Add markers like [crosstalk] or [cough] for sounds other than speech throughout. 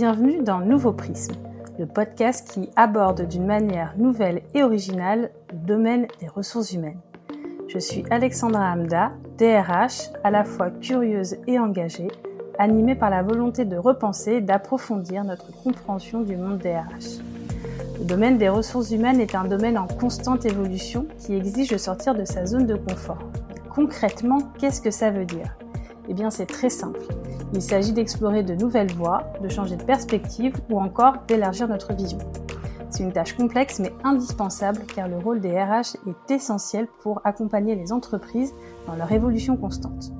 Bienvenue dans Nouveau Prisme, le podcast qui aborde d'une manière nouvelle et originale le domaine des ressources humaines. Je suis Alexandra Hamda, DRH, à la fois curieuse et engagée, animée par la volonté de repenser et d'approfondir notre compréhension du monde DRH. Le domaine des ressources humaines est un domaine en constante évolution qui exige de sortir de sa zone de confort. Concrètement, qu'est-ce que ça veut dire? Eh bien, c'est très simple. Il s'agit d'explorer de nouvelles voies, de changer de perspective ou encore d'élargir notre vision. C'est une tâche complexe mais indispensable car le rôle des RH est essentiel pour accompagner les entreprises dans leur évolution constante.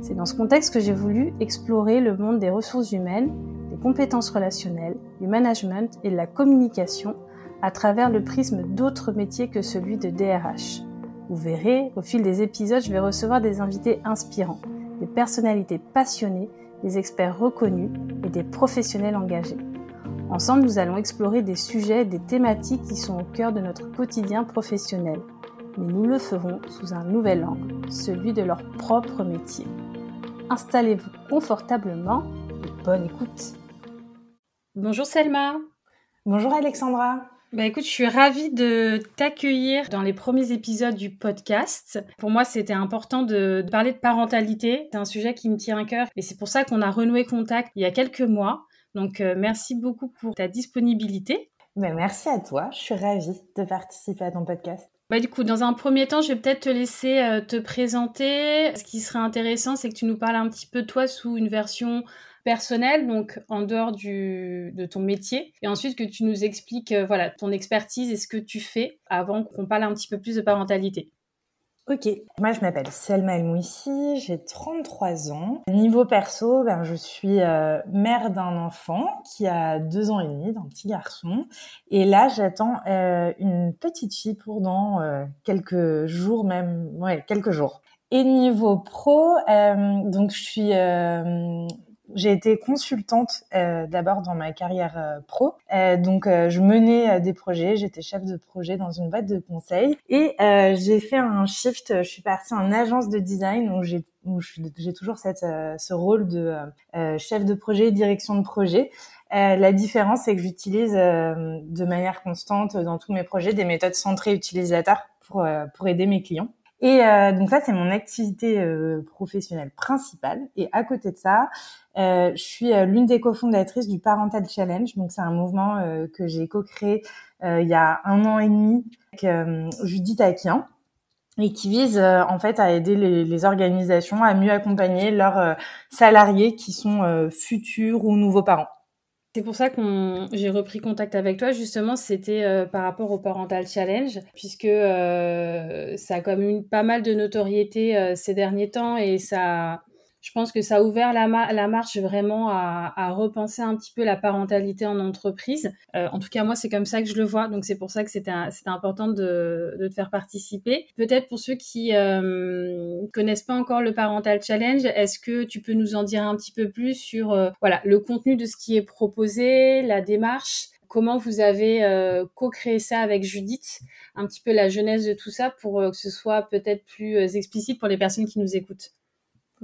C'est dans ce contexte que j'ai voulu explorer le monde des ressources humaines, des compétences relationnelles, du management et de la communication à travers le prisme d'autres métiers que celui de DRH. Vous verrez, au fil des épisodes, je vais recevoir des invités inspirants, des personnalités passionnées, des experts reconnus et des professionnels engagés. Ensemble, nous allons explorer des sujets, des thématiques qui sont au cœur de notre quotidien professionnel. Mais nous le ferons sous un nouvel angle, celui de leur propre métier. Installez-vous confortablement et bonne écoute. Bonjour Selma. Bonjour Alexandra. Bah écoute, je suis ravie de t'accueillir dans les premiers épisodes du podcast. Pour moi, c'était important de, parler de parentalité. C'est un sujet qui me tient à cœur et c'est pour ça qu'on a renoué contact il y a quelques mois. Donc, euh, merci beaucoup pour ta disponibilité. Mais bah, merci à toi. Je suis ravie de participer à ton podcast. Bah, du coup, dans un premier temps, je vais peut-être te laisser euh, te présenter. Ce qui serait intéressant, c'est que tu nous parles un petit peu de toi sous une version personnel, donc en dehors du, de ton métier, et ensuite que tu nous expliques euh, voilà ton expertise et ce que tu fais avant qu'on parle un petit peu plus de parentalité. Ok, moi je m'appelle Selma El Mouissi, j'ai 33 ans. Niveau perso, ben, je suis euh, mère d'un enfant qui a deux ans et demi, d'un petit garçon. Et là, j'attends euh, une petite fille pour dans quelques jours, même, ouais, quelques jours. Et niveau pro, donc je suis j'ai été consultante euh, d'abord dans ma carrière euh, pro. Euh, donc, euh, je menais des projets. J'étais chef de projet dans une boîte de conseil. Et j'ai fait un shift. Je suis partie en agence de design où j'ai où j'ai toujours cette, ce rôle de chef de projet, direction de projet. la différence, c'est que j'utilise de manière constante dans tous mes projets des méthodes centrées utilisateurs pour, pour aider mes clients. Et euh, donc ça, c'est mon activité euh, professionnelle principale. Et à côté de ça, euh, je suis l'une des cofondatrices du Parental Challenge. Donc c'est un mouvement que j'ai co-créé il y a un an et demi avec Judith Aquien et qui vise en fait à aider les, les, organisations à mieux accompagner leurs salariés qui sont futurs ou nouveaux parents. C'est pour ça que j'ai repris contact avec toi. Justement, c'était euh, par rapport au Parental Challenge, puisque euh, ça a comme une pas mal de notoriété euh, ces derniers temps et ça, je pense que ça a ouvert la, marche vraiment à, repenser un petit peu la parentalité en entreprise. Euh, en tout cas, moi, c'est comme ça que je le vois. Donc, c'est pour ça que c'était important de, te faire participer. Peut-être pour ceux qui euh, connaissent pas encore le Parental Challenge, est-ce que tu peux nous en dire un petit peu plus sur euh, voilà le contenu de ce qui est proposé, la démarche? Comment vous avez euh, co-créé ça avec Judith, un petit peu la genèse de tout ça pour que ce soit peut-être plus explicite pour les personnes qui nous écoutent.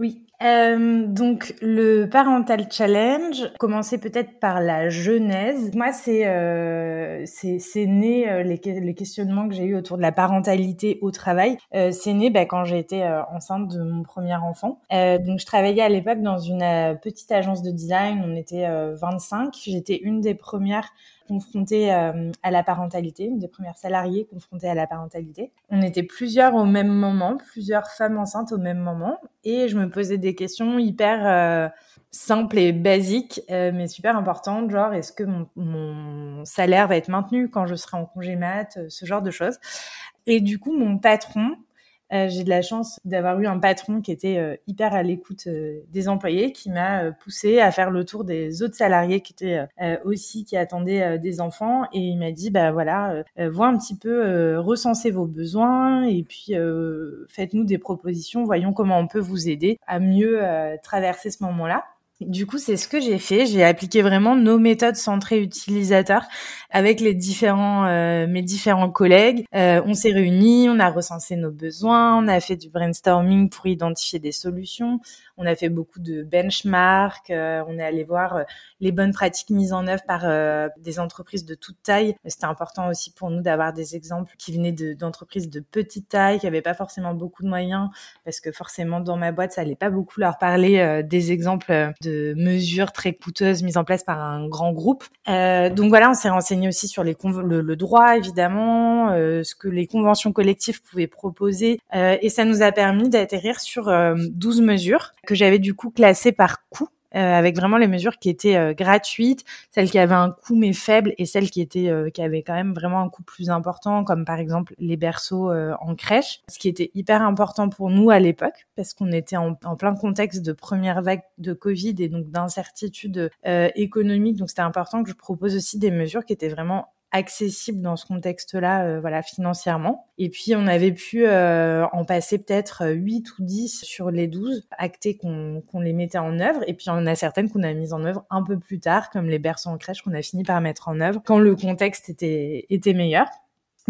Oui. Euh, donc le parental challenge, commencer peut-être par la genèse. Moi, c'est euh, c'est né euh, les, les, questionnements que j'ai eu autour de la parentalité au travail. Euh, c'est né bah, quand été euh, enceinte de mon premier enfant. donc je travaillais à l'époque dans une petite agence de design. On était 25. J'étais une des premières confrontée euh, à la parentalité, une des premières salariées confrontées à la parentalité. On était plusieurs au même moment, plusieurs femmes enceintes au même moment, et je me posais des questions hyper euh, simples et basiques, euh, mais super importantes, genre est-ce que mon, mon, salaire va être maintenu quand je serai en congé mat, ce genre de choses. Et du coup, mon patron, euh, j'ai de la chance d'avoir eu un patron qui était euh, hyper à l'écoute euh, des employés, qui m'a poussé à faire le tour des autres salariés qui étaient aussi qui attendaient des enfants, et il m'a dit bah voilà, vois un petit peu, recensez vos besoins et puis faites-nous des propositions, voyons comment on peut vous aider à mieux traverser ce moment-là. Du coup, c'est ce que j'ai fait. J'ai appliqué vraiment nos méthodes centrées utilisateurs avec les différents euh, mes différents collègues. Euh, on s'est réunis, on a recensé nos besoins, on a fait du brainstorming pour identifier des solutions. On a fait beaucoup de benchmark. Euh, on est allé voir les bonnes pratiques mises en œuvre par des entreprises de toute taille. C'était important aussi pour nous d'avoir des exemples qui venaient d'entreprises de, petite taille, qui n'avaient pas forcément beaucoup de moyens, parce que forcément dans ma boîte, ça allait pas beaucoup leur parler des exemples de mesures très coûteuses mises en place par un grand groupe. Euh, donc voilà, on s'est renseigné aussi sur les le, droit évidemment, euh, ce que les conventions collectives pouvaient proposer, euh, et ça nous a permis d'atterrir sur 12 mesures que j'avais du coup classées par coût. Euh, avec vraiment les mesures qui étaient euh, gratuites, celles qui avaient un coût mais faible et celles qui étaient euh, qui avaient quand même vraiment un coût plus important, comme par exemple les berceaux en crèche, ce qui était hyper important pour nous à l'époque parce qu'on était en, en, plein contexte de première vague de Covid et donc d'incertitude économique. Donc c'était important que je propose aussi des mesures qui étaient vraiment accessible dans ce contexte-là, euh, voilà, financièrement. Et puis, on avait pu euh, en passer peut-être 8 ou 10 sur les 12 actés qu'on les mettait en œuvre. Et puis, en a certaines qu'on a mises en œuvre un peu plus tard, comme les berceaux en crèche qu'on a fini par mettre en œuvre quand le contexte était, était meilleur.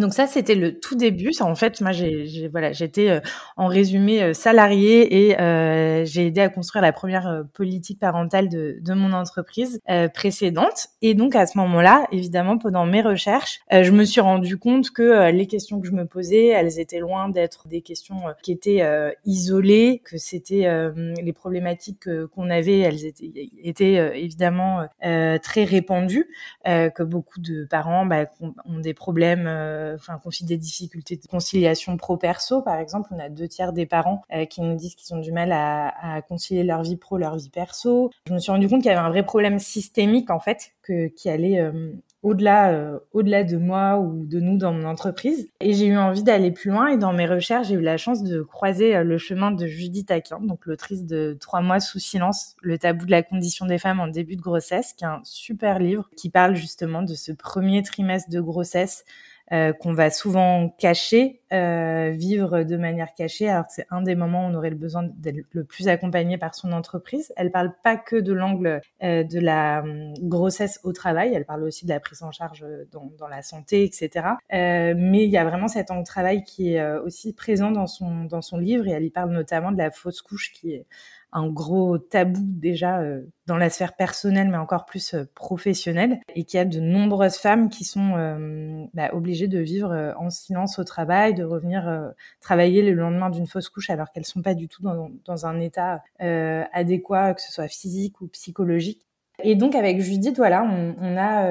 Donc ça, c'était le tout début. En fait, moi, j'ai, voilà, j'étais euh, en résumé euh, salarié et euh, j'ai aidé à construire la première politique parentale de, de mon entreprise précédente. Et donc à ce moment-là, évidemment, pendant mes recherches, je me suis rendu compte que les questions que je me posais, elles étaient loin d'être des questions qui étaient isolées, que c'était les problématiques qu'on avait, elles étaient, étaient évidemment très répandues, que beaucoup de parents bah, ont des problèmes euh, enfin confient des difficultés de conciliation pro-perso. Par exemple, on a deux tiers des parents euh, qui nous disent qu'ils ont du mal à, concilier leur vie pro, leur vie perso. Je me suis rendu compte qu'il y avait un vrai problème systémique en fait, que, qui allait euh, au-delà au-delà de moi ou de nous dans mon entreprise et j'ai eu envie d'aller plus loin et dans mes recherches j'ai eu la chance de croiser le chemin de Judith Aquin donc l'autrice de Trois mois sous silence le tabou de la condition des femmes en début de grossesse qui est un super livre qui parle justement de ce premier trimestre de grossesse euh, qu'on va souvent cacher, euh, vivre de manière cachée, alors que c'est un des moments où on aurait le besoin d'être le plus accompagné par son entreprise. Elle parle pas que de l'angle euh, de la hum, grossesse au travail, elle parle aussi de la prise en charge dans, dans la santé, etc. Euh, mais il y a vraiment cet angle travail qui est aussi présent dans son dans son livre et elle y parle notamment de la fausse couche qui est un gros tabou déjà euh, dans la sphère personnelle, mais encore plus euh, professionnelle, et qu'il y a de nombreuses femmes qui sont euh, bah, obligées de vivre en silence au travail, de revenir travailler le lendemain d'une fausse couche alors qu'elles sont pas du tout dans, dans un état adéquat, que ce soit physique ou psychologique. Et donc avec Judith, voilà, on, on a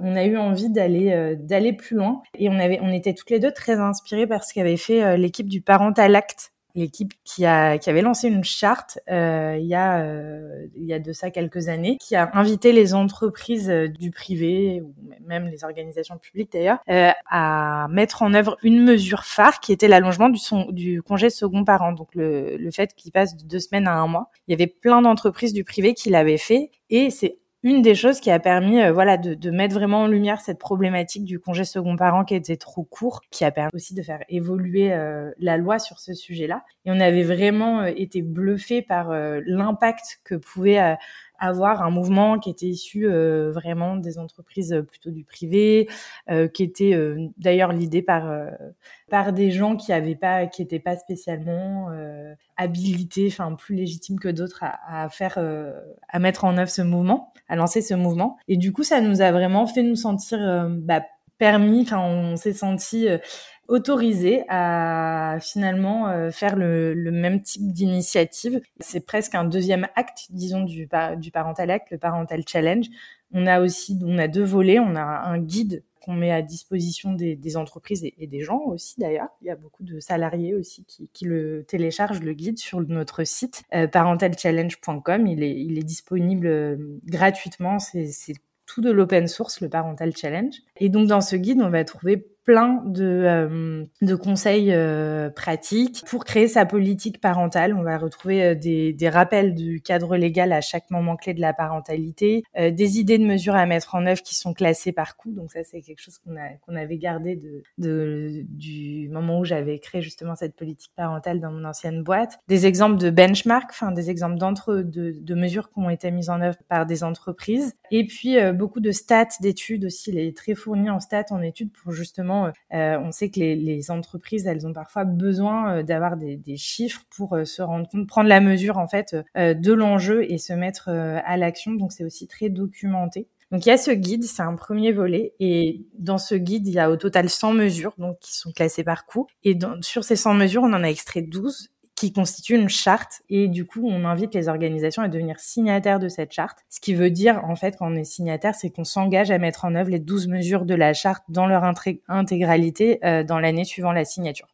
on a eu envie d'aller d'aller plus loin et on avait on était toutes les deux très inspirées par ce qu'avait fait l'équipe du Parental Act l'équipe qui a qui avait lancé une charte euh, il y a euh, il y a de ça quelques années qui a invité les entreprises euh, du privé ou même les organisations publiques d'ailleurs à mettre en œuvre une mesure phare qui était l'allongement du congé second parent donc le le fait qu'il passe de deux semaines à un mois il y avait plein d'entreprises du privé qui l'avaient fait et c'est une des choses qui a permis euh, voilà de, de, mettre vraiment en lumière cette problématique du congé second parent qui était trop court, qui a permis aussi de faire évoluer euh, la loi sur ce sujet-là. Et on avait vraiment euh, été bluffé par l'impact que pouvait avoir un mouvement qui était issu euh, vraiment des entreprises euh, plutôt du privé, euh, qui était euh, d'ailleurs l'idée par par des gens qui avaient pas, qui étaient pas spécialement habilités, enfin plus légitimes que d'autres à, à, faire, à mettre en œuvre ce mouvement, à lancer ce mouvement. Et du coup, ça nous a vraiment fait nous sentir bah, permis. Enfin, on s'est senti autorisé à finalement euh, faire le, le, même type d'initiative. C'est presque un deuxième acte, disons, du, du Parental Act, le Parental Challenge. On a aussi, on a deux volets. On a un guide qu'on met à disposition des, des entreprises et, des gens aussi d'ailleurs. Il y a beaucoup de salariés aussi qui, qui le téléchargent le guide sur notre site euh, parentalchallenge.com. Il est, il est disponible euh, gratuitement. C'est tout de l'open source, le Parental Challenge. Et donc dans ce guide, on va trouver plein de, de conseils pratiques pour créer sa politique parentale. On va retrouver des, des rappels du cadre légal à chaque moment clé de la parentalité, des idées de mesures à mettre en œuvre qui sont classées par coût. Donc ça, c'est quelque chose qu'on avait gardé du moment où j'avais créé justement cette politique parentale dans mon ancienne boîte. Des exemples de benchmark, enfin des exemples d'entre de, mesures qui ont été mises en œuvre par des entreprises. Et puis euh, beaucoup de stats, d'études aussi. Il est très fourni en stats, en études pour justement. Euh, on sait que les, entreprises, elles ont parfois besoin euh, d'avoir des, chiffres pour se rendre compte, prendre la mesure en fait de l'enjeu et se mettre à l'action. Donc c'est aussi très documenté. Donc il y a ce guide, c'est un premier volet, et dans ce guide, il y a au total 100 mesures, donc qui sont classées par coût. Et sur ces 100 mesures, on en a extrait 12 qui constituent une charte et du coup on invite les organisations à devenir signataires de cette charte. Ce qui veut dire en fait quand on est signataire c'est qu'on s'engage à mettre en œuvre les 12 mesures de la charte dans leur intégralité euh, dans l'année suivant la signature.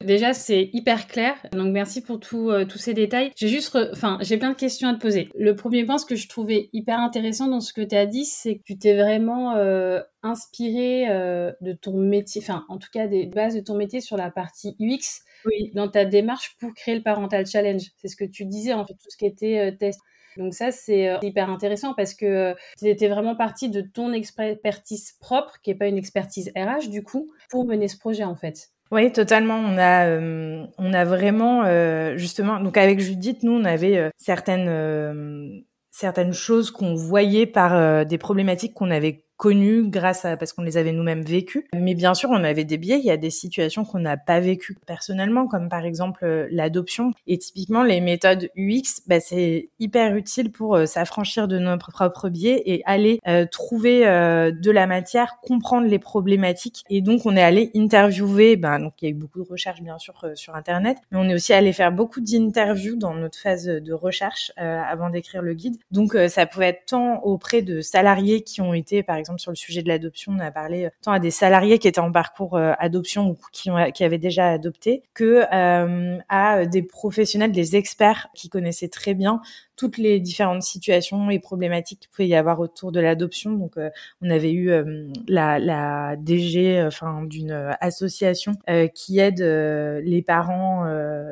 Déjà, c'est hyper clair. Donc, merci pour euh, tous ces détails. J'ai juste, enfin, j'ai plein de questions à te poser. Le premier point, ce que je trouvais hyper intéressant dans ce que tu as dit, c'est que tu t'es vraiment euh, inspiré euh, de ton métier, enfin, en tout cas, des bases de ton métier sur la partie UX oui. dans ta démarche pour créer le Parental Challenge. C'est ce que tu disais, en fait, tout ce qui était test. Donc ça, c'est hyper intéressant parce que tu étais vraiment parti de ton expertise propre, qui n'est pas une expertise RH du coup, pour mener ce projet en fait. Oui, totalement. On a, euh, on a vraiment euh, justement. Donc avec Judith, nous, on avait euh, certaines certaines choses qu'on voyait par des problématiques qu'on avait connus grâce à parce qu'on les avait nous-mêmes vécus. Mais bien sûr, on avait des biais. Il y a des situations qu'on n'a pas vécues personnellement, comme par exemple euh, l'adoption. Et typiquement, les méthodes UX, bah, c'est hyper utile pour euh, s'affranchir de nos propres biais et aller euh, trouver de la matière, comprendre les problématiques. Et donc, on est allé interviewer. Ben, donc, il y a eu beaucoup de recherches bien sûr sur Internet, mais on est aussi allé faire beaucoup d'interviews dans notre phase de recherche avant d'écrire le guide. Donc, ça pouvait être tant auprès de salariés qui ont été, par exemple sur le sujet de l'adoption, on a parlé euh, tant à des salariés qui étaient en parcours euh, adoption ou qui, qui avaient déjà adopté, que euh, à des professionnels, des experts qui connaissaient très bien toutes les différentes situations et problématiques qu'il pouvait y avoir autour de l'adoption. Donc, euh, on avait eu euh, la, la, DG, enfin, d'une association euh, qui aide les parents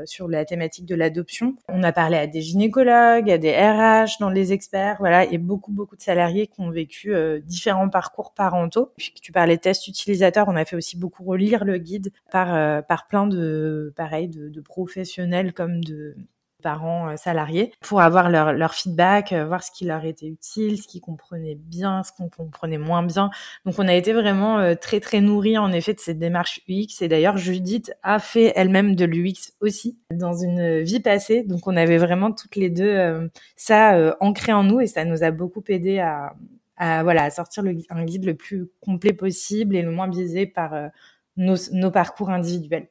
sur la thématique de l'adoption. On a parlé à des gynécologues, à des RH, dans les experts, voilà, et beaucoup, beaucoup de salariés qui ont vécu différents parcours parentaux. Puis tu parlais tests utilisateurs, on a fait aussi beaucoup relire le guide par par plein de, pareil, de, de professionnels comme de parents euh, salariés pour avoir leur, leur feedback, euh, voir ce qui leur était utile, ce qu'ils comprenaient bien, ce qu'on comprenait moins bien. Donc on a été vraiment euh, très très nourris en effet de cette démarche UX et d'ailleurs Judith a fait elle-même de l'UX aussi dans une vie passée. Donc on avait vraiment toutes les deux ça ancré en nous et ça nous a beaucoup aidé à, voilà à sortir un guide le plus complet possible et le moins biaisé par nos, nos parcours individuels.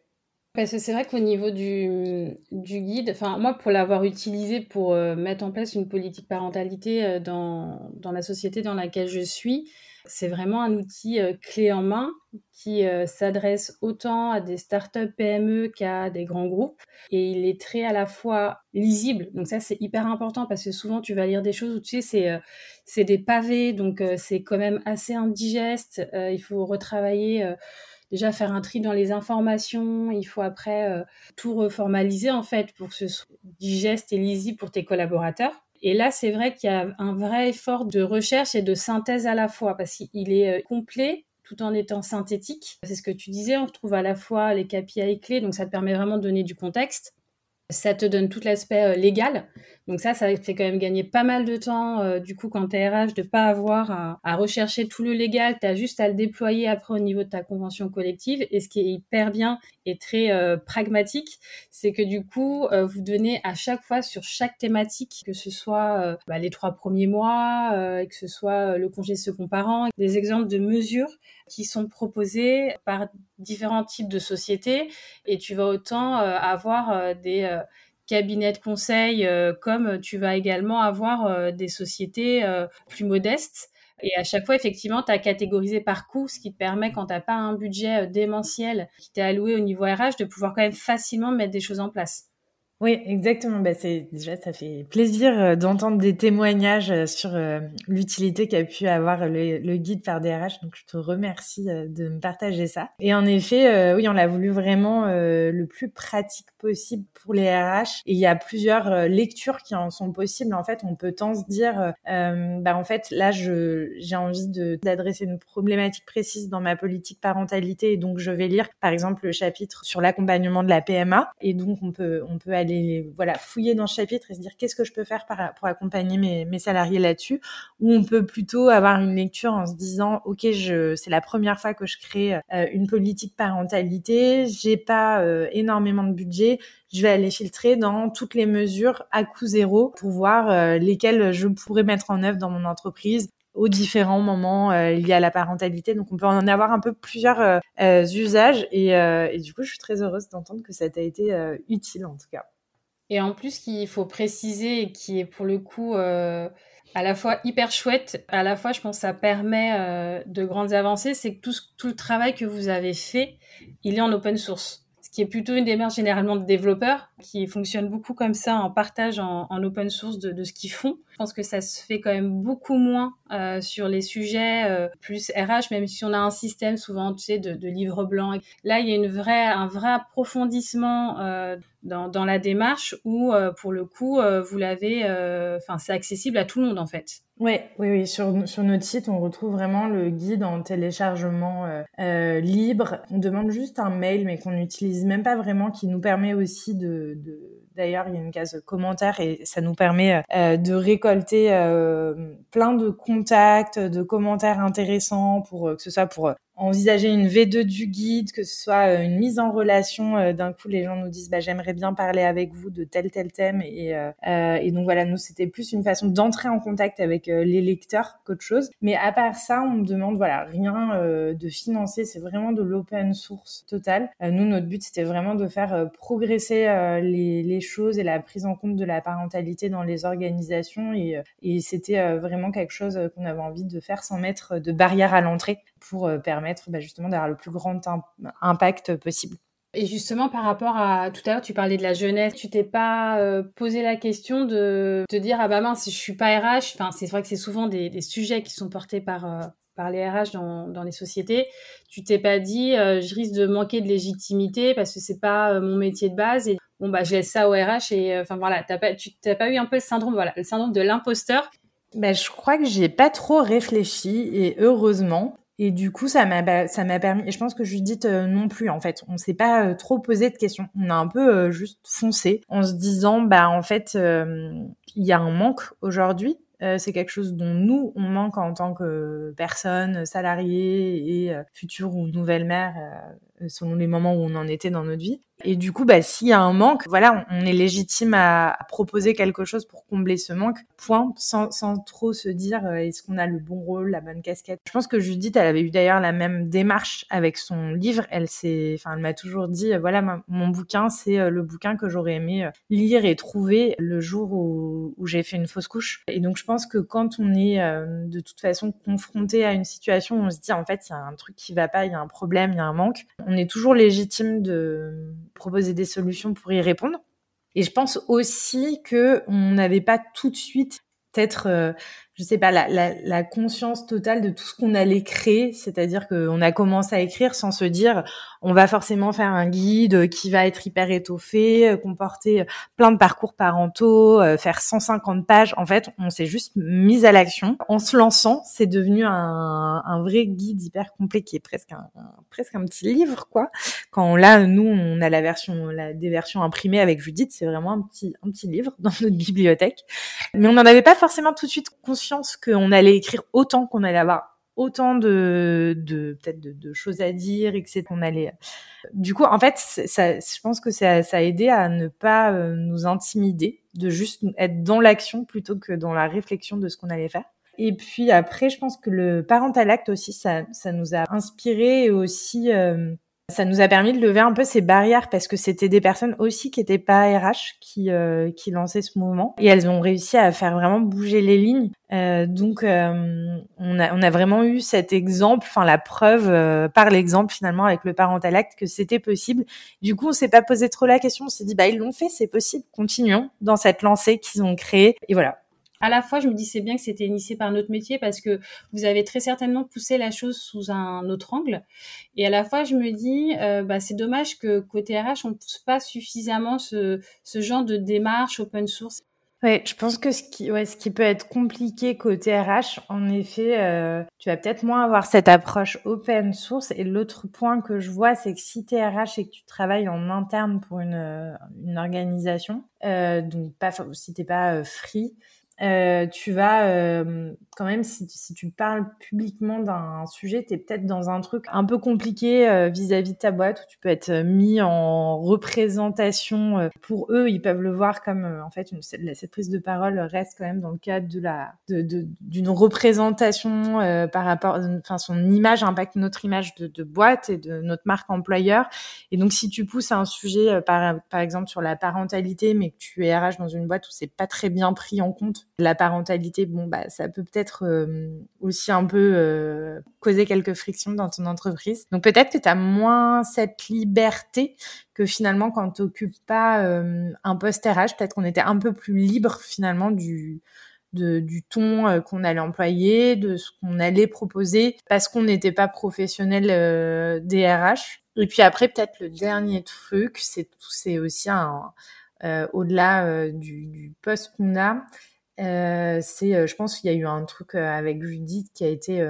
Parce que c'est vrai qu'au niveau du, du guide, enfin moi pour l'avoir utilisé pour euh, mettre en place une politique parentalité euh, dans, dans la société dans laquelle je suis, c'est vraiment un outil euh, clé en main qui s'adresse autant à des startups PME qu'à des grands groupes. Et il est très à la fois lisible. Donc ça c'est hyper important parce que souvent tu vas lire des choses où tu sais c'est des pavés. Donc c'est quand même assez indigeste, il faut retravailler déjà faire un tri dans les informations, il faut après euh, tout reformaliser en fait pour que ce soit digeste et lisible pour tes collaborateurs. Et là, c'est vrai qu'il y a un vrai effort de recherche et de synthèse à la fois parce qu'il est euh, complet tout en étant synthétique. C'est ce que tu disais, on retrouve à la fois les KPI clés, donc ça te permet vraiment de donner du contexte. Ça te donne tout l'aspect euh, légal, donc ça, ça fait quand même gagner pas mal de temps, euh, du coup, quand t'es RH, de pas avoir à, rechercher tout le légal, t'as juste à le déployer après au niveau de ta convention collective. Et ce qui est hyper bien et très euh, pragmatique, c'est que du coup, vous donnez à chaque fois sur chaque thématique, que ce soit bah, les trois premiers mois, que ce soit le congé second parent, des exemples de mesures qui sont proposées par différents types de sociétés. Et tu vas autant avoir des cabinet de conseil, euh, comme tu vas également avoir euh, des sociétés euh, plus modestes. Et à chaque fois, effectivement, tu as catégorisé par coût, ce qui te permet, quand tu n'as pas un budget démentiel qui t'est alloué au niveau RH, de pouvoir quand même facilement mettre des choses en place. Oui, exactement. Bah, c'est déjà ça fait plaisir euh, d'entendre des témoignages euh, sur euh, l'utilité qu'a pu avoir le, guide par DRH. Donc je te remercie de me partager ça. Et en effet, oui, on l'a voulu vraiment le plus pratique possible pour les RH. Et il y a plusieurs lectures qui en sont possibles. En fait, on peut tant se dire, bah en fait là, je j'ai envie de d'adresser une problématique précise dans ma politique parentalité, et donc je vais lire par exemple le chapitre sur l'accompagnement de la PMA. Et donc on peut on peut aller voilà fouiller dans ce chapitre et se dire qu'est-ce que je peux faire pour accompagner mes, salariés là-dessus? Ou on peut plutôt avoir une lecture en se disant ok je c'est la première fois que je crée euh, une politique parentalité j'ai pas euh, énormément de budget je vais aller filtrer dans toutes les mesures à coût zéro pour voir euh, lesquelles je pourrais mettre en œuvre dans mon entreprise aux différents moments euh, liés à la parentalité. Donc on peut en avoir un peu plusieurs usages et, et, du coup je suis très heureuse d'entendre que ça t'a été utile en tout cas. Et en plus, qu'il faut préciser et qui est pour le coup euh, à la fois hyper chouette, à la fois, je pense, ça permet euh, de grandes avancées, c'est que tout, le travail que vous avez fait, il est en open source. Ce qui est plutôt une démarche généralement de développeurs qui fonctionne beaucoup comme ça en partage en, open source de ce qu'ils font. Pense que ça se fait quand même beaucoup moins euh, sur les sujets euh, plus RH, même si on a un système souvent, tu sais, de, livres blancs. Là, il y a une vraie, un vrai approfondissement euh, dans, la démarche où, pour le coup, vous l'avez, enfin, c'est accessible à tout le monde en fait. Ouais, oui, oui. Sur, sur notre site, on retrouve vraiment le guide en téléchargement libre. On demande juste un mail, mais qu'on n'utilise même pas vraiment, qui nous permet aussi de... D'ailleurs, il y a une case commentaire et ça nous permet de récolter plein de contacts, de commentaires intéressants pour que ce soit pour envisager une V2 du guide, que ce soit euh, une mise en relation. Euh, d'un coup, les gens nous disent bah, j'aimerais bien parler avec vous de tel tel thème. Et, euh, et donc voilà, nous c'était plus une façon d'entrer en contact avec les lecteurs qu'autre chose. Mais à part ça, on me demande voilà rien de financer. C'est vraiment de l'open source total. nous, notre but c'était vraiment de faire progresser les, les, choses et la prise en compte de la parentalité dans les organisations. Et, et c'était vraiment quelque chose qu'on avait envie de faire sans mettre de barrière à l'entrée pour permettre bah, justement d'avoir le plus grand impact possible. Et justement, par rapport à tout à l'heure, tu parlais de la jeunesse. Tu t'es pas euh, posé la question de te dire ah bah mince, si je suis pas RH. Enfin, c'est vrai que c'est souvent des, sujets qui sont portés par euh, par les RH dans, dans les sociétés. Tu t'es pas dit euh, je risque de manquer de légitimité parce que c'est pas mon métier de base et bon bah je laisse ça au RH et enfin voilà, t'as pas tu t'as pas eu un peu le syndrome voilà le syndrome de l'imposteur. Ben, je crois que j'ai pas trop réfléchi et heureusement et du coup, ça m'a ça m'a permis. Et je pense que Judith euh, non plus. En fait, on s'est pas euh, trop posé de questions. On a un peu euh, juste foncé en se disant, bah en fait, il y a un manque aujourd'hui. c'est quelque chose dont nous on manque en tant que personne salariée et future ou nouvelle mère selon les moments où on en était dans notre vie. Et du coup, bah, s'il y a un manque, voilà, on est légitime à, proposer quelque chose pour combler ce manque. Point, sans, sans trop se dire euh, est-ce qu'on a le bon rôle, la bonne casquette. Je pense que Judith, elle avait eu d'ailleurs la même démarche avec son livre. Elle s'est, enfin, elle m'a toujours dit euh, voilà, mon bouquin, c'est euh, le bouquin que j'aurais aimé lire et trouver le jour où, où j'ai fait une fausse couche. Et donc, je pense que quand on est de toute façon confronté à une situation où on se dit en fait, il y a un truc qui va pas, il y a un problème, il y a un manque, on est toujours légitime de proposer des solutions pour y répondre. Et je pense aussi que on n'avait pas tout de suite peut-être, euh, je sais pas, la, la, la, conscience totale de tout ce qu'on allait créer. C'est-à-dire qu'on a commencé à écrire sans se dire, on va forcément faire un guide qui va être hyper étoffé, euh, comporter plein de parcours parentaux, euh, faire 150 pages. En fait, on s'est juste mis à l'action. En se lançant, c'est devenu un, un, vrai guide hyper complet qui est presque un, presque un petit livre, quoi. Quand là, nous, on a la version, la, des versions imprimées avec Judith, c'est vraiment un petit, un petit livre dans notre bibliothèque. Mais on n'en avait pas forcément tout de suite conscience qu'on allait écrire autant, qu'on allait avoir autant de, peut-être de, choses à dire et que qu'on allait. Du coup, en fait, ça, je pense que ça, a aidé à ne pas euh, nous intimider, de juste être dans l'action plutôt que dans la réflexion de ce qu'on allait faire. Et puis après, je pense que le parental act aussi, ça, ça nous a inspiré aussi euh, Ça nous a permis de lever un peu ces barrières parce que c'était des personnes aussi qui étaient pas RH qui euh, qui lançaient ce mouvement. Et elles ont réussi à faire vraiment bouger les lignes. Euh, donc euh, on a on a vraiment eu cet exemple, enfin la preuve euh, par l'exemple finalement avec le parental acte que c'était possible. Du coup on s'est pas posé trop la question, on s'est dit bah ils l'ont fait, c'est possible, continuons dans cette lancée qu'ils ont créée. Et voilà à la fois, je me dis c'est bien que c'était initié par notre métier parce que vous avez très certainement poussé la chose sous un autre angle. Et à la fois, je me dis, euh, bah, c'est dommage que côté RH, on pousse pas suffisamment ce, genre de démarche open source. Ouais, je pense que ce qui, ouais, ce qui peut être compliqué côté RH, en effet, euh, tu vas peut-être moins avoir cette approche open source. Et l'autre point que je vois, c'est que si tu es et que tu travailles en interne pour une, une organisation, euh, donc pas si t'es pas euh, free, euh, tu vas euh, quand même, si, si, tu parles publiquement d'un sujet, tu es peut-être dans un truc un peu compliqué euh, vis-à-vis de ta boîte où tu peux être mis en représentation. pour eux, ils peuvent le voir comme en fait une, cette prise de parole reste quand même dans le cadre de la d'une représentation par rapport, enfin son image impacte notre image de, de, boîte et de notre marque employeur. Et donc si tu pousses un sujet par par exemple sur la parentalité, mais que tu es RH dans une boîte où c'est pas très bien pris en compte la parentalité, bon, bah, ça peut peut-être euh, aussi un peu euh, causer quelques frictions dans ton entreprise. Donc peut-être que tu as moins cette liberté que finalement quand tu n'occupes pas euh, un poste RH, peut-être qu'on était un peu plus libre finalement du, du ton qu'on allait employer, de ce qu'on allait proposer, parce qu'on n'était pas professionnel des RH. Et puis après, peut-être le dernier truc, c'est c'est aussi un au-delà du, du poste qu'on a, euh, c'est, euh, je pense qu'il y a eu un truc euh, avec Judith qui a été,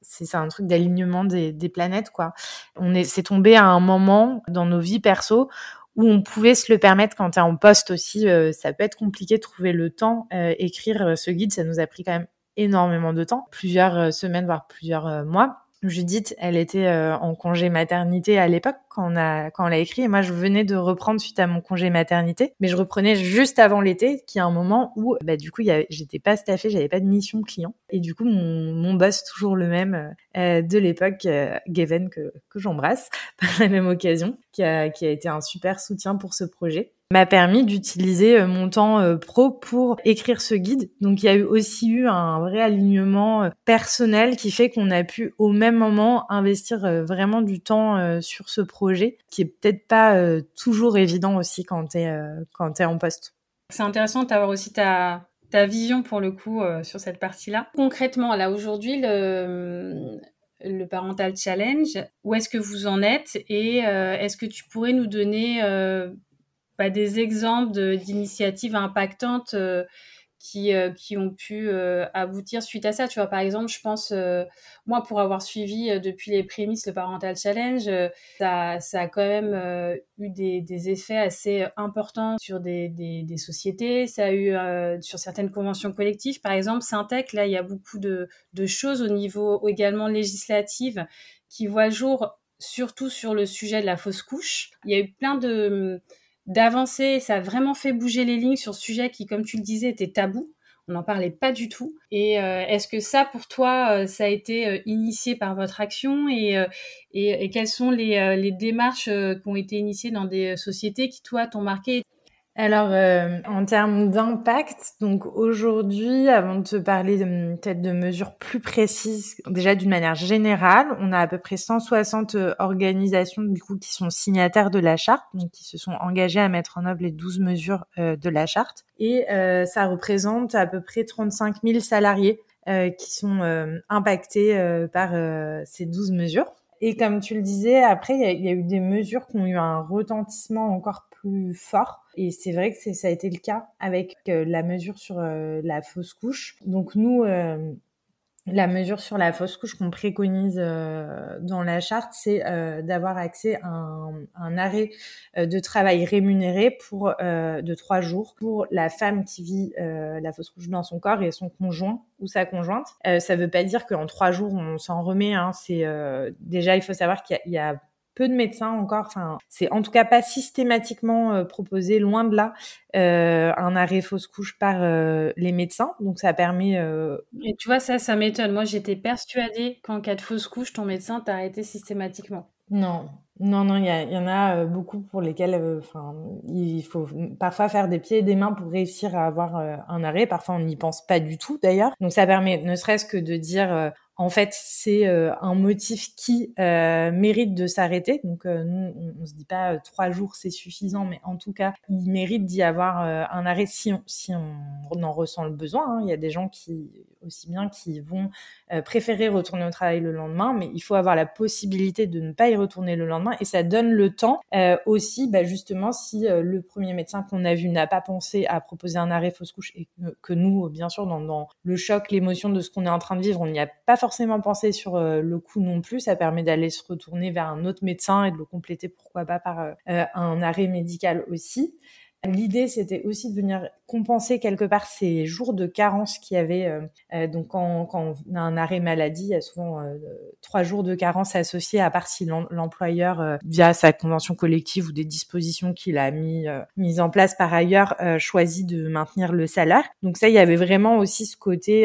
c'est un truc d'alignement des, des, planètes quoi. On est, c'est tombé à un moment dans nos vies perso où on pouvait se le permettre quand tu es en poste aussi. ça peut être compliqué de trouver le temps. écrire ce guide, ça nous a pris quand même énormément de temps, plusieurs semaines voire plusieurs mois. Judith, elle était euh, en congé maternité à l'époque quand on quand on l'a écrit et moi je venais de reprendre suite à mon congé maternité, mais je reprenais juste avant l'été, qui est un moment où bah du coup j'étais pas staffée, j'avais pas de mission client. Et du coup mon, mon boss toujours le même euh, de l'époque, euh, Gavin que que j'embrasse [laughs] par la même occasion, qui a qui a été un super soutien pour ce projet m'a permis d'utiliser euh, mon temps euh, pro pour écrire ce guide. Donc il y a eu aussi eu un vrai alignement euh, personnel qui fait qu'on a pu au même moment investir vraiment du temps sur ce projet qui est peut-être pas toujours évident aussi quand tu es quand tu en poste. C'est intéressant d'avoir aussi ta ta vision pour le coup sur cette partie-là. Concrètement, là aujourd'hui le Parental Challenge, où est-ce que vous en êtes et est-ce que tu pourrais nous donner des exemples d'initiatives impactantes euh, qui, euh, qui ont pu euh, aboutir suite à ça. Tu vois, par exemple, je pense, moi, pour avoir suivi depuis les prémices le Parental Challenge, ça, ça a quand même eu des, effets assez importants sur des, des, sociétés. Ça a eu sur certaines conventions collectives. Par exemple, Syntec, là, il y a beaucoup de, de choses au niveau également législatif qui voient jour surtout sur le sujet de la fausse couche. Il y a eu plein de d'avancer. Ça a vraiment fait bouger les lignes sur ce sujet qui, comme tu le disais, était tabou. On n'en parlait pas du tout. Et euh, est-ce que ça, pour toi, euh, ça a été euh, initié par votre action et, et, quelles sont les, les démarches qui ont été initiées dans des sociétés qui, toi, t'ont marqué? Alors, euh, en termes d'impact, donc aujourd'hui, avant de te parler peut-être de mesures plus précises, déjà d'une manière générale, on a à peu près 160 euh, organisations du coup qui sont signataires de la charte, donc qui se sont engagées à mettre en œuvre les 12 mesures euh, de la charte, et ça représente à peu près 35 000 salariés qui sont impactés par ces 12 mesures. Et comme tu le disais, après, il y, y, a eu des mesures qui ont eu un retentissement encore fort. Et c'est vrai que ça a été le cas avec euh, la mesure sur euh, la fausse couche. Donc nous, euh, la mesure sur la fausse couche qu'on préconise dans la charte, c'est d'avoir accès à un, arrêt de travail rémunéré pour de trois jours pour la femme qui vit la fausse couche dans son corps et son conjoint ou sa conjointe. ça ne veut pas dire qu'en trois jours on s'en remet. Hein. C'est déjà il faut savoir qu'il y, a peu de médecins encore. Enfin, c'est en tout cas pas systématiquement euh, proposé, loin de là, euh, un arrêt fausse couche par euh, les médecins. Donc ça permet. Et tu vois ça, ça m'étonne. Moi, j'étais persuadée qu'en cas de fausse couche, ton médecin t'arrêtait systématiquement. Non, Non, non, il y, en a beaucoup pour lesquels, enfin, il faut parfois faire des pieds et des mains pour réussir à avoir un arrêt. Parfois, on n'y pense pas du tout d'ailleurs. Donc, ça permet, ne serait-ce que de dire, en fait, c'est euh, un motif qui euh, mérite de s'arrêter. Donc, euh, nous, on, ne se dit pas trois jours, c'est suffisant, mais en tout cas, il mérite d'y avoir un arrêt si on, si on en ressent le besoin. Hein. Il y a des gens qui aussi bien qui vont préférer retourner au travail le lendemain, mais il faut avoir la possibilité de ne pas y retourner le lendemain et ça donne le temps aussi, bah, justement, si le premier médecin qu'on a vu n'a pas pensé à proposer un arrêt fausse couche et que, nous, bien sûr, dans, dans le choc, l'émotion de ce qu'on est en train de vivre, on n'y a pas forcément forcément pensé sur euh, le coup non plus. Ça permet d'aller se retourner vers un autre médecin et de le compléter, pourquoi pas, par euh, un arrêt médical aussi. L'idée, c'était aussi de venir compenser quelque part ces jours de carence qu'il y avait. Euh, euh, donc, quand, quand, on a un arrêt maladie, il y a souvent euh, trois jours de carence associés, à part si l'employeur, via sa convention collective ou des dispositions qu'il a mis, mis en place par ailleurs, choisit de maintenir le salaire. Donc ça, il y avait vraiment aussi ce côté,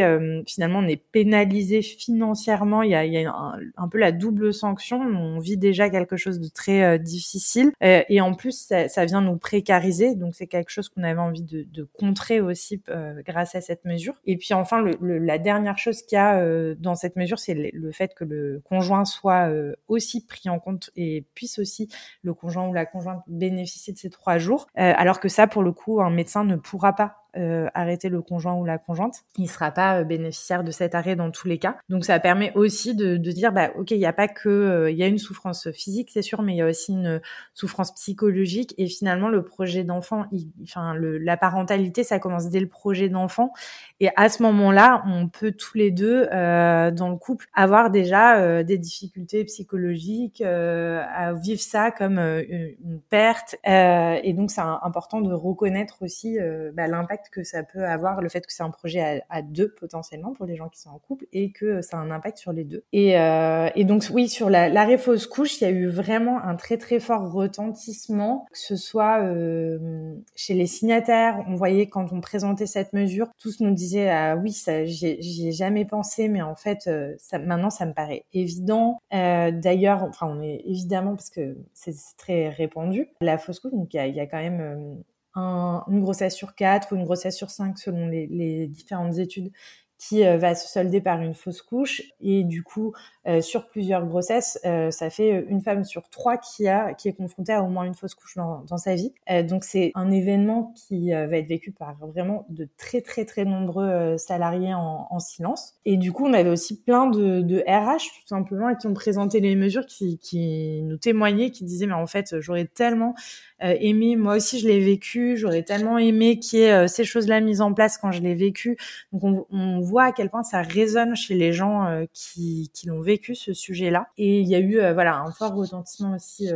finalement, on est pénalisé financièrement. Il y a, il y a un, peu la double sanction. On vit déjà quelque chose de très difficile. et en plus, ça, ça, vient nous précariser. C'est quelque chose qu'on avait envie de, de contrer aussi euh, grâce à cette mesure. Et puis enfin, le, la dernière chose qu'il y a euh, dans cette mesure, c'est le, fait que le conjoint soit euh, aussi pris en compte et puisse aussi le conjoint ou la conjointe bénéficier de ces trois jours, alors que ça, pour le coup, un médecin ne pourra pas euh, arrêter le conjoint ou la conjointe, il sera pas euh, bénéficiaire de cet arrêt dans tous les cas. Donc ça permet aussi de, de dire bah ok il n'y a pas que euh, il y a une souffrance physique c'est sûr mais il y a aussi une souffrance psychologique. Et finalement le projet d'enfant, enfin la parentalité ça commence dès le projet d'enfant. Et à ce moment-là on peut tous les deux dans le couple avoir déjà des difficultés psychologiques à vivre ça comme une perte. Et donc c'est important de reconnaître aussi bah, l'impact que ça peut avoir, le fait que c'est un projet à, deux potentiellement pour les gens qui sont en couple et que ça a un impact sur les deux. Et, euh, et donc oui, sur l'arrêt fausse couche, il y a eu vraiment un très très fort retentissement, que ce soit euh, chez les signataires. On voyait quand on présentait cette mesure, tous nous disaient ah oui, ça j'y ai jamais pensé, mais en fait euh, ça, maintenant ça me paraît évident. Euh, D'ailleurs, enfin on est évidemment parce que c'est très répandu la fausse couche, donc il y a, quand même euh, une grossesse sur quatre ou une grossesse sur cinq selon les, les différentes études qui euh, va se solder par une fausse couche. Et du coup euh, sur plusieurs grossesses euh, ça fait une femme sur trois qui a qui est confrontée à au moins une fausse couche dans, sa vie. Donc c'est un événement qui va être vécu par vraiment de très très très nombreux salariés en, en, silence. Et du coup on avait aussi plein de, RH tout simplement qui ont présenté les mesures qui, qui nous témoignaient qui disaient mais en fait j'aurais tellement aimé, moi aussi je l'ai vécu, j'aurais tellement aimé qu'il y ait ces choses-là mises en place quand je l'ai vécu. Donc on, on, voit à quel point ça résonne chez les gens euh, qui, qui l'ont vécu ce sujet-là. Et il y a eu voilà un fort retentissement aussi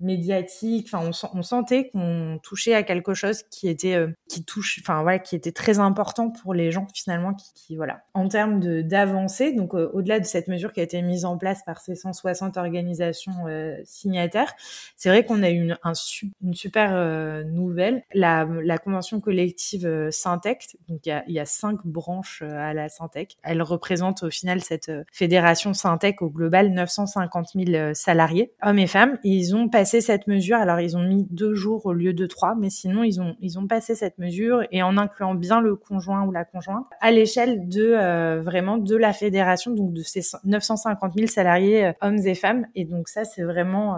médiatique. Enfin, on, sentait qu'on touchait à quelque chose qui était qui touche, enfin voilà, qui était très important pour les gens finalement, qui, voilà. En termes de d'avancée, donc au-delà de cette mesure qui a été mise en place par ces 160 organisations signataires, c'est vrai qu'on a eu une, un une super euh, nouvelle. La, convention collective euh, Syntec, donc il y a, cinq branches euh, à la Syntec. Elle représente au final cette fédération Syntec au global 950 000 salariés, hommes et femmes. Et ils ont cette mesure. Alors ils ont mis deux jours au lieu de trois, mais sinon ils ont ils ont passé cette mesure et en incluant bien le conjoint ou la conjointe à l'échelle de vraiment de la fédération, donc de ces 950 000 salariés hommes et femmes. Et donc ça c'est vraiment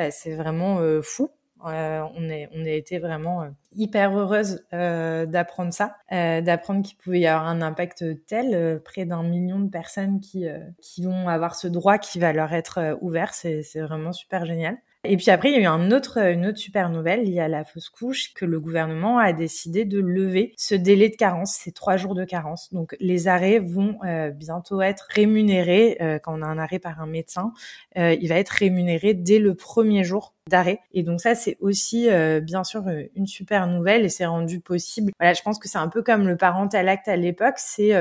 bah, c'est vraiment euh, fou. Euh, on, est, on a été vraiment euh, hyper heureuse d'apprendre ça, d'apprendre qu'il pouvait y avoir un impact tel, près d'un million de personnes qui, qui vont avoir ce droit qui va leur être ouvert. C'est vraiment super génial. Et puis après, il y a eu un autre, une autre super nouvelle liée à la fausse couche que le gouvernement a décidé de lever ce délai de carence, ces trois jours de carence. Donc les arrêts vont euh, bientôt être rémunérés euh, quand on a un arrêt par un médecin. Euh, il va être rémunéré dès le premier jour d'arrêt. Et donc ça, c'est aussi bien sûr une super nouvelle et c'est rendu possible. Voilà, je pense que c'est un peu comme le parental acte à l'époque. C'est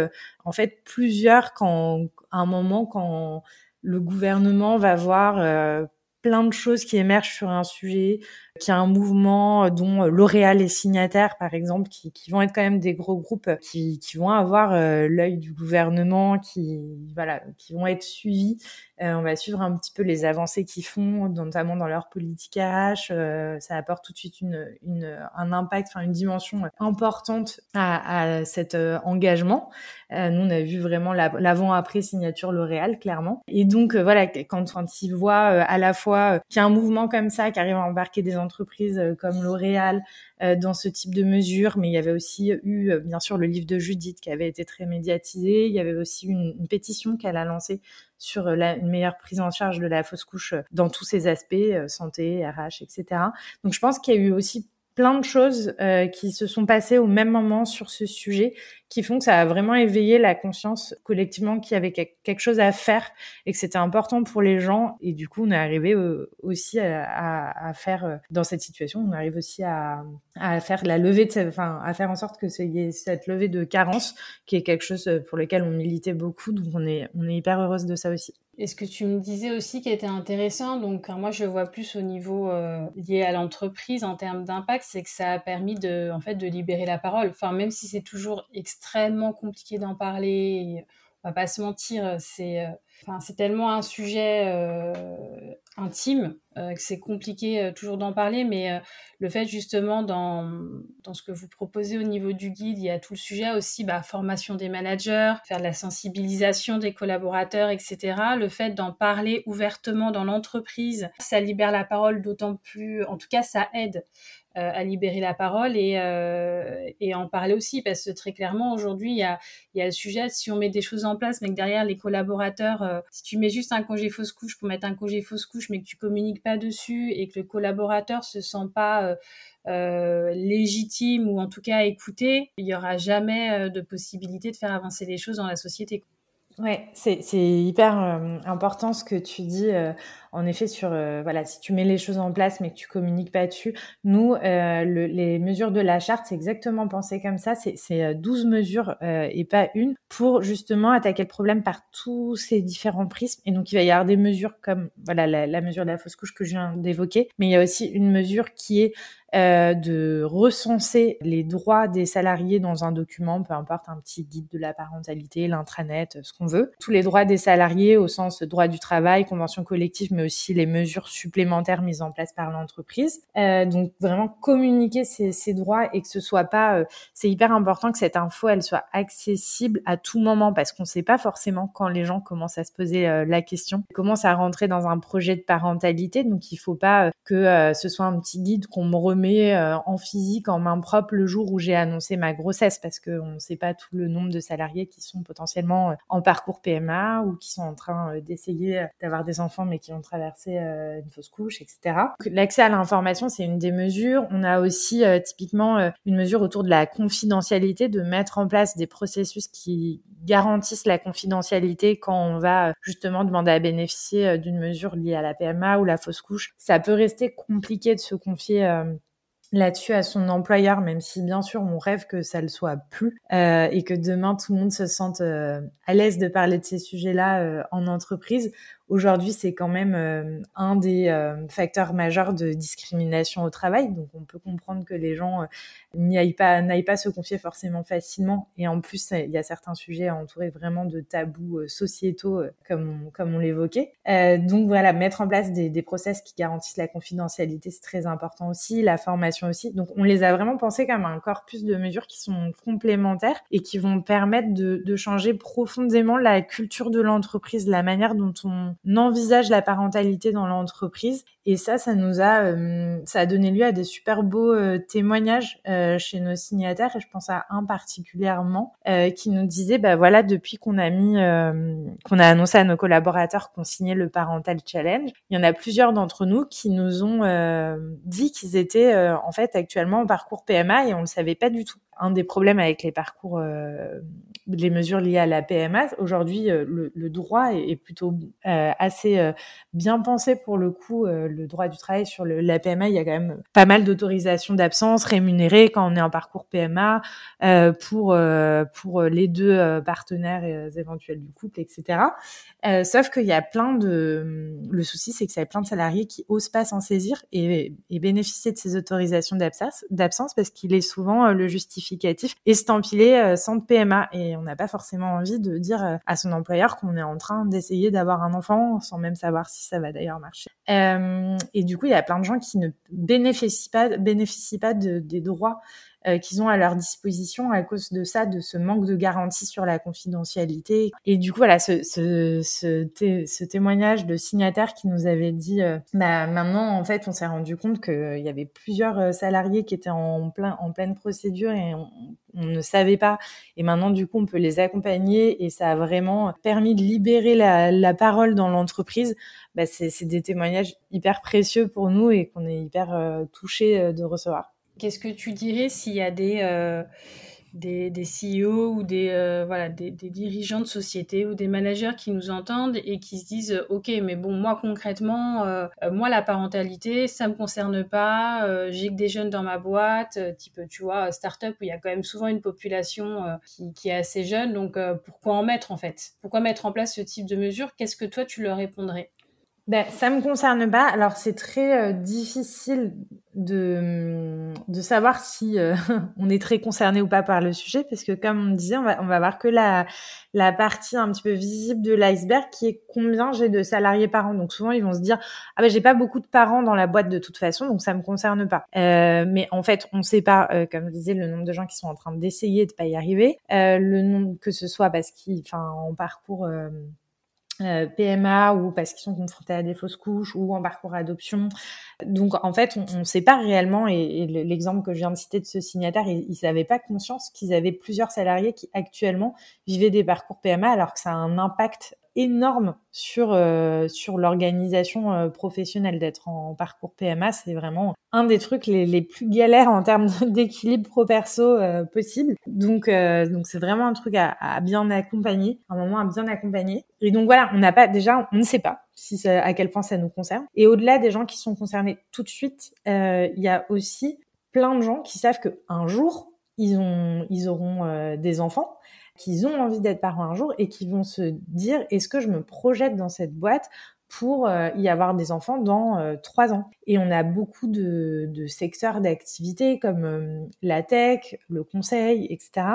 en fait plusieurs quand à un moment quand le gouvernement va voir plein de choses qui émergent sur un sujet, qui a un mouvement dont L'Oréal est signataire, par exemple, qui, qui, vont être quand même des gros groupes qui, qui vont avoir l'œil du gouvernement, qui voilà, qui vont être suivis. on va suivre un petit peu les avancées qu'ils font, notamment dans leur politique RH. ça apporte tout de suite une, un impact, enfin une dimension importante à, cet engagement. Euh, nous, on a vu vraiment l'avant-après signature L'Oréal, clairement. Et donc, euh, voilà, quand, quand ils voient euh, à la fois qu'il y a un mouvement comme ça qui arrive à embarquer des entreprises comme L'Oréal dans ce type de mesures, mais il y avait aussi eu, bien sûr, le livre de Judith qui avait été très médiatisé. Il y avait aussi une, pétition qu'elle a lancée sur la, une meilleure prise en charge de la fausse couche dans tous ses aspects, santé, RH, etc. Donc, je pense qu'il y a eu aussi plein de choses euh, qui se sont passées au même moment sur ce sujet qui font que ça a vraiment éveillé la conscience collectivement qu'il y avait quelque chose à faire et que c'était important pour les gens. Et du coup, on est arrivé euh, aussi à, faire, euh, dans cette situation, on arrive aussi à, faire la levée de, enfin, à faire en sorte que y cette levée de carence qui est quelque chose pour lequel on militait beaucoup. Donc, on est, on est hyper heureuse de ça aussi. Et ce que tu me disais aussi qui était intéressant, donc moi je vois plus au niveau euh, lié à l'entreprise en termes d'impact, c'est que ça a permis de, en fait, de libérer la parole. Enfin, même si c'est toujours extrêmement compliqué d'en parler, on va pas se mentir, c'est, euh, enfin, tellement un sujet euh, intime euh, que c'est compliqué euh, toujours d'en parler, mais euh, le fait justement dans, dans ce que vous proposez au niveau du guide, il y a tout le sujet aussi, bah, formation des managers, faire de la sensibilisation des collaborateurs, etc. Le fait d'en parler ouvertement dans l'entreprise, ça libère la parole d'autant plus, en tout cas ça aide à libérer la parole et, et en parler aussi parce que très clairement aujourd'hui il y a, le sujet si on met des choses en place mais que derrière les collaborateurs si tu mets juste un congé fausse couche pour mettre un congé fausse couche mais que tu communiques pas dessus et que le collaborateur se sent pas euh, euh, légitime ou en tout cas écouté, il y aura jamais euh, de possibilité de faire avancer les choses dans la société. Ouais, c'est hyper important ce que tu dis en effet, sur euh, voilà, si tu mets les choses en place mais que tu communiques pas dessus, nous, euh, le, les mesures de la charte, c'est exactement pensé comme ça. C'est 12 euh, mesures et pas une pour justement attaquer le problème par tous ces différents prismes. Et donc, il va y avoir des mesures comme voilà la, mesure de la fausse couche que je viens d'évoquer, mais il y a aussi une mesure qui est de recenser les droits des salariés dans un document, peu importe un petit guide de la parentalité, l'intranet, ce qu'on veut. Tous les droits des salariés au sens droit du travail, convention collective, mais aussi les mesures supplémentaires mises en place par l'entreprise. Euh, donc vraiment communiquer ces, droits et que ce soit pas, euh, c'est hyper important que cette info elle soit accessible à tout moment parce qu'on ne sait pas forcément quand les gens commencent à se poser euh, la question, commencent à rentrer dans un projet de parentalité. Donc il faut pas que ce soit un petit guide qu'on me remet en physique en main propre le jour où j'ai annoncé ma grossesse parce qu'on ne sait pas tout le nombre de salariés qui sont potentiellement en parcours PMA ou qui sont en train d'essayer d'avoir des enfants mais qui ont traverser euh, une fausse couche, etc. L'accès à l'information, c'est une des mesures. On a aussi euh, typiquement euh, une mesure autour de la confidentialité, de mettre en place des processus qui garantissent la confidentialité quand on va justement demander à bénéficier d'une mesure liée à la PMA ou la fausse couche. Ça peut rester compliqué de se confier là-dessus à son employeur, même si bien sûr on rêve que ça le soit plus et que demain tout le monde se sente à l'aise de parler de ces sujets-là en entreprise. Aujourd'hui, c'est quand même euh, un des facteurs majeurs de discrimination au travail. Donc, on peut comprendre que les gens n'y aillent pas, n'aillent pas se confier forcément facilement. Et en plus, il y a certains sujets entourés vraiment de tabous sociétaux, comme on, comme on l'évoquait. donc voilà, mettre en place des, des process qui garantissent la confidentialité, c'est très important aussi. La formation aussi. Donc on les a vraiment pensés comme un corpus de mesures qui sont complémentaires et qui vont permettre de, de changer profondément la culture de l'entreprise, la manière dont on envisage la parentalité dans l'entreprise. Et ça, ça nous a, euh, ça a donné lieu à des super beaux euh, témoignages euh, chez nos signataires. Et je pense à un particulièrement qui nous disait, bah voilà, depuis qu'on a mis, qu'on a annoncé à nos collaborateurs qu'on signait le Parental Challenge, il y en a plusieurs d'entre nous qui nous ont dit qu'ils étaient en fait actuellement en parcours PMA et on le savait pas du tout. Un des problèmes avec les parcours, les mesures liées à la PMA. Aujourd'hui, le, droit est, plutôt assez bien pensé pour le coup. le droit du travail sur la PMA, il y a quand même pas mal d'autorisations d'absence rémunérées quand on est en parcours PMA pour pour les deux partenaires éventuels du couple, etc. sauf qu'il y a plein de le souci, c'est que ça y a plein de salariés qui osent pas s'en saisir et, et bénéficier de ces autorisations d'absence parce qu'il est souvent euh, le justificatif estampillé euh, centre PMA et on n'a pas forcément envie de dire euh, à son employeur qu'on est en train d'essayer d'avoir un enfant sans même savoir si ça va d'ailleurs marcher. et du coup, il y a plein de gens qui ne bénéficient pas, bénéficient pas de, des droits euh, qu'ils ont à leur disposition à cause de ça, de ce manque de garantie sur la confidentialité. Et du coup, voilà, ce, ce, ce, témoignage de signataire qui nous avait dit, euh, bah, maintenant, en fait, on s'est rendu compte qu'il y avait plusieurs euh, salariés qui étaient en, plein, en pleine procédure et on, ne savait pas. Et maintenant, du coup, on peut les accompagner et ça a vraiment permis de libérer la, la parole dans l'entreprise. Bah, c'est des témoignages hyper précieux pour nous et qu'on est hyper euh, touchés de recevoir. Qu'est-ce que tu dirais s'il y a des, euh, des, des, CEO ou des, euh, voilà, des, des, dirigeants de société ou des managers qui nous entendent et qui se disent Ok, mais bon, moi concrètement, euh, moi la parentalité, ça me concerne pas, j'ai que des jeunes dans ma boîte, type, tu vois, start-up où il y a quand même souvent une population qui, qui, est assez jeune, donc pourquoi en mettre en fait? Pourquoi mettre en place ce type de mesures? Qu'est-ce que toi tu leur répondrais? Ben, ça me concerne pas. Alors c'est très difficile de, de savoir si euh, [laughs] on est très concerné ou pas par le sujet, parce que comme on disait, on va, on va voir que la, la partie un petit peu visible de l'iceberg, qui est combien j'ai de salariés par an. Donc souvent ils vont se dire ah ben j'ai pas beaucoup de parents dans la boîte de toute façon, donc ça me concerne pas. Euh, mais en fait on sait pas, euh, comme je disais, le nombre de gens qui sont en train d'essayer de pas y arriver, euh, le nombre que ce soit parce qu'ils, enfin en parcours euh, PMA ou parce qu'ils sont confrontés à des fausses couches ou en parcours adoption. Donc en fait, on ne sait pas réellement, et, l'exemple que je viens de citer de ce signataire, ils n'avaient pas conscience qu'ils avaient plusieurs salariés qui actuellement vivaient des parcours PMA alors que ça a un impact énorme sur euh, sur l'organisation euh, professionnelle d'être en, parcours PMA c'est vraiment un des trucs les, plus galères en termes [laughs] d'équilibre pro perso euh, possible. Donc donc c'est vraiment un truc à, à, bien accompagner un moment à bien accompagner. Et donc voilà on n'a pas déjà on ne sait pas si ça, à quel point ça nous concerne. Et au-delà des gens qui sont concernés tout de suite il y a aussi plein de gens qui savent que un jour ils ont ils auront des enfants qu'ils ont envie d'être parents un jour et qui vont se dire est-ce que je me projette dans cette boîte pour euh, y avoir des enfants dans euh, trois ans? Et on a beaucoup de, secteurs d'activité comme euh, la tech, le conseil, etc.,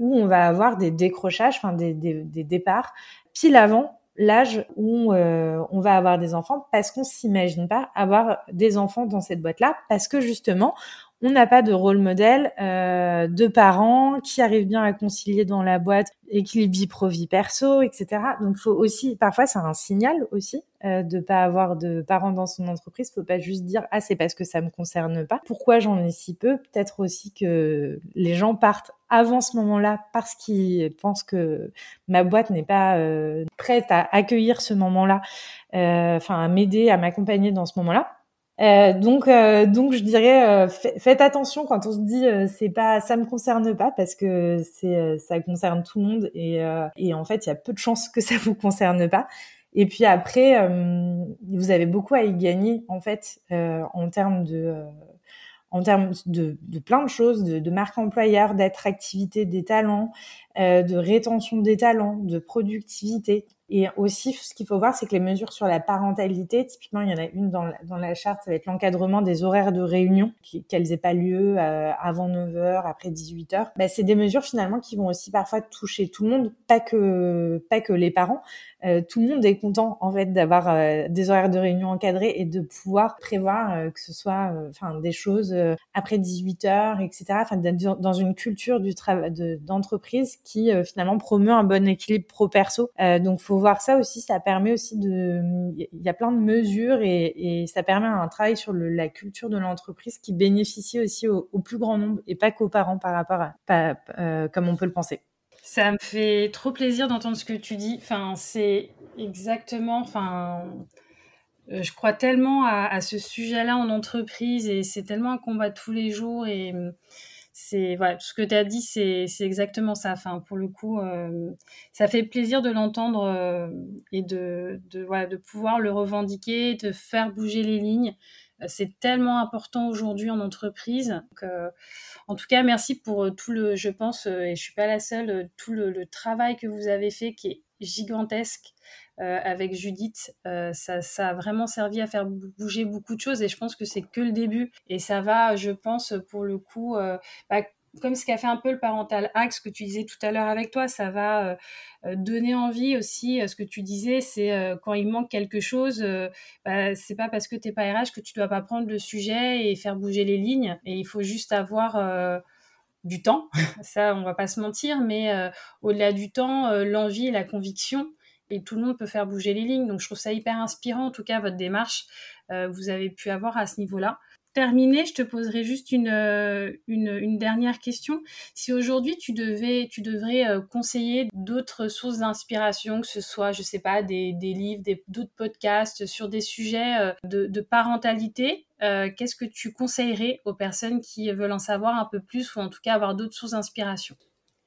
où on va avoir des décrochages, enfin des, des, des départs pile avant l'âge où on va avoir des enfants parce qu'on s'imagine pas avoir des enfants dans cette boîte-là parce que justement on n'a pas de rôle modèle euh, de parents qui arrivent bien à concilier dans la boîte équilibre vie pro vie perso, etc. Donc faut aussi parfois c'est un signal aussi euh, de pas avoir de parents dans son entreprise. Faut pas juste dire ah c'est parce que ça me concerne pas. Pourquoi j'en ai si peu? Peut-être aussi que les gens partent avant ce moment-là parce qu'ils pensent que ma boîte n'est pas euh, prête à accueillir ce moment-là, euh, enfin à m'aider, à m'accompagner dans ce moment-là. Euh, donc, euh, donc je dirais, euh, faites attention quand on se dit c'est pas, ça me concerne pas parce que c'est, ça concerne tout le monde et, et en fait il y a peu de chances que [laughs] ça vous concerne pas. Et puis après, vous avez beaucoup à y gagner en fait en termes de en termes de, de, plein de choses, de, de marque employeur, d'attractivité des talents, de rétention des talents, de productivité. Et aussi, ce qu'il faut voir, c'est que les mesures sur la parentalité, typiquement, il y en a une dans la, dans la charte, ça va être l'encadrement des horaires de réunion, qu'elles aient pas lieu euh, avant 9h, après 18h. Bah, c'est des mesures finalement qui vont aussi parfois toucher tout le monde, pas que pas que les parents. Euh, tout le monde est content en fait d'avoir euh, des horaires de réunion encadrés et de pouvoir prévoir que ce soit enfin des choses après 18h, etc. Enfin, dans une culture du travail d'entreprise qui finalement promeut un bon équilibre pro perso. donc faut voir ça aussi. Ça permet aussi de, il y a plein de mesures et, ça permet un travail sur la culture de l'entreprise qui bénéficie aussi au, plus grand nombre et pas qu'aux parents par rapport à, euh, comme on peut le penser. Ça me fait trop plaisir d'entendre ce que tu dis. Enfin, c'est exactement, enfin, euh, je crois tellement à, à ce sujet-là en entreprise et c'est tellement un combat tous les jours et c'est voilà, ce que tu as dit, c'est exactement ça. Enfin, pour le coup, euh, ça fait plaisir de l'entendre euh, et de, de, voilà, de pouvoir le revendiquer, de faire bouger les lignes. Euh, c'est tellement important aujourd'hui en entreprise. en tout cas, merci pour tout le, je pense, et je suis pas la seule, tout le, le travail que vous avez fait qui est gigantesque euh, avec Judith, euh, ça, ça, a vraiment servi à faire bouger beaucoup de choses et je pense que c'est que le début. Et ça va, je pense, pour le coup, euh, bah, comme ce qu'a fait un peu le parental axe que tu disais tout à l'heure avec toi, ça va donner envie aussi. ce que tu disais, c'est quand il manque quelque chose, bah, c'est pas parce que t'es pas RH que tu dois pas prendre le sujet et faire bouger les lignes. Et il faut juste avoir du temps, [laughs] ça on va pas se mentir, mais au-delà du temps, l'envie et la conviction et tout le monde peut faire bouger les lignes. Donc je trouve ça hyper inspirant, en tout cas votre démarche, euh, vous avez pu avoir à ce niveau-là. Terminé, je te poserai juste une, euh, dernière question. Si aujourd'hui tu devrais euh, conseiller d'autres sources d'inspiration, que ce soit, je sais pas, des, livres, d'autres podcasts sur des sujets de, de parentalité, qu'est-ce que tu conseillerais aux personnes qui veulent en savoir un peu plus ou en tout cas avoir d'autres sources d'inspiration?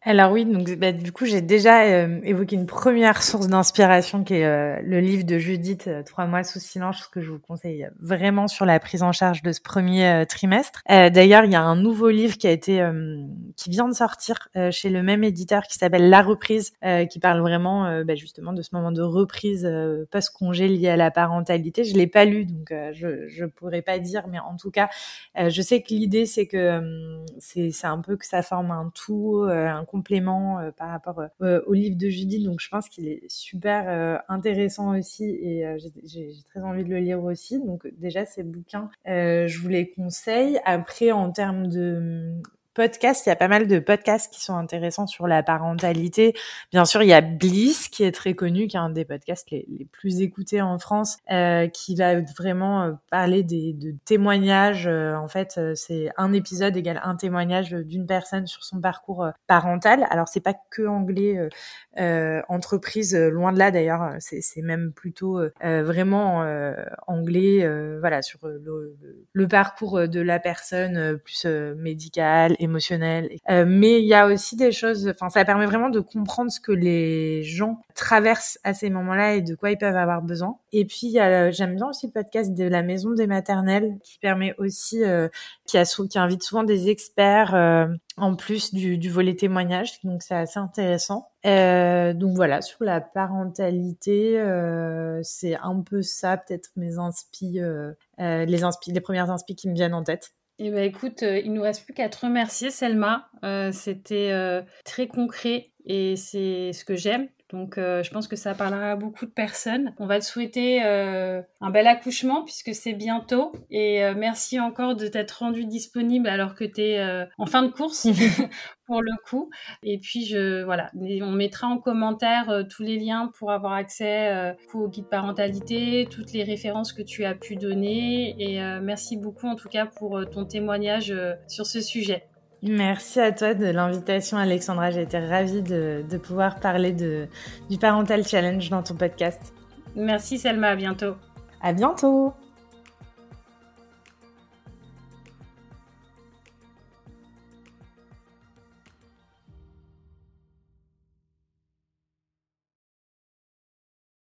Alors oui, donc bah, du coup j'ai déjà euh, évoqué une première source d'inspiration qui est euh, le livre de Judith euh, Trois mois sous silence que je vous conseille vraiment sur la prise en charge de ce premier trimestre. D'ailleurs il y a un nouveau livre qui a été qui vient de sortir chez le même éditeur qui s'appelle La reprise, qui parle vraiment bah, justement de ce moment de reprise post congé lié à la parentalité. Je l'ai pas lu donc je je pourrais pas dire, mais en tout cas je sais que l'idée c'est que c'est c'est un peu que ça forme un tout, un complément euh, par rapport euh, au livre de Judith. Donc je pense qu'il est super euh, intéressant aussi et j'ai très envie de le lire aussi. Donc déjà ces bouquins, je vous les conseille. Après en termes de podcasts. Il y a pas mal de podcasts qui sont intéressants sur la parentalité. Bien sûr, il y a Bliss qui est très connu, qui est un des podcasts les, plus écoutés en France, euh, qui va vraiment euh, parler de témoignages. Euh, en fait, c'est un épisode égale un témoignage d'une personne sur son parcours parental. Alors, c'est pas que anglais, entreprise, loin de là d'ailleurs. C'est même plutôt vraiment anglais, voilà, sur le, parcours de la personne plus médicale, émotionnel. Euh, mais il y a aussi des choses, enfin, ça permet vraiment de comprendre ce que les gens traversent à ces moments-là et de quoi ils peuvent avoir besoin. Et puis, j'aime bien aussi le podcast de la maison des maternelles qui permet aussi, euh, qui, a, qui invite souvent des experts euh, en plus du, du, volet témoignage. Donc, c'est assez intéressant. Euh, donc voilà, sur la parentalité, euh, c'est un peu ça, peut-être mes inspi, euh, les inspi, les premières inspi qui me viennent en tête. Eh ben écoute, euh, il nous reste plus qu'à te remercier, Selma. Euh, c'était euh, très concret et c'est ce que j'aime. Donc, je pense que ça parlera à beaucoup de personnes. On va te souhaiter un bel accouchement puisque c'est bientôt. Et merci encore de t'être rendu disponible alors que tu es en fin de course [laughs] pour le coup. Et puis, je, voilà, on mettra en commentaire euh, tous les liens pour avoir accès euh, au guide parentalité, toutes les références que tu as pu donner. Et euh, merci beaucoup en tout cas pour ton témoignage sur ce sujet. Merci à toi de l'invitation, Alexandra. J'ai été ravie de, de pouvoir parler de, du Parental Challenge dans ton podcast. Merci, Selma. À bientôt. À bientôt.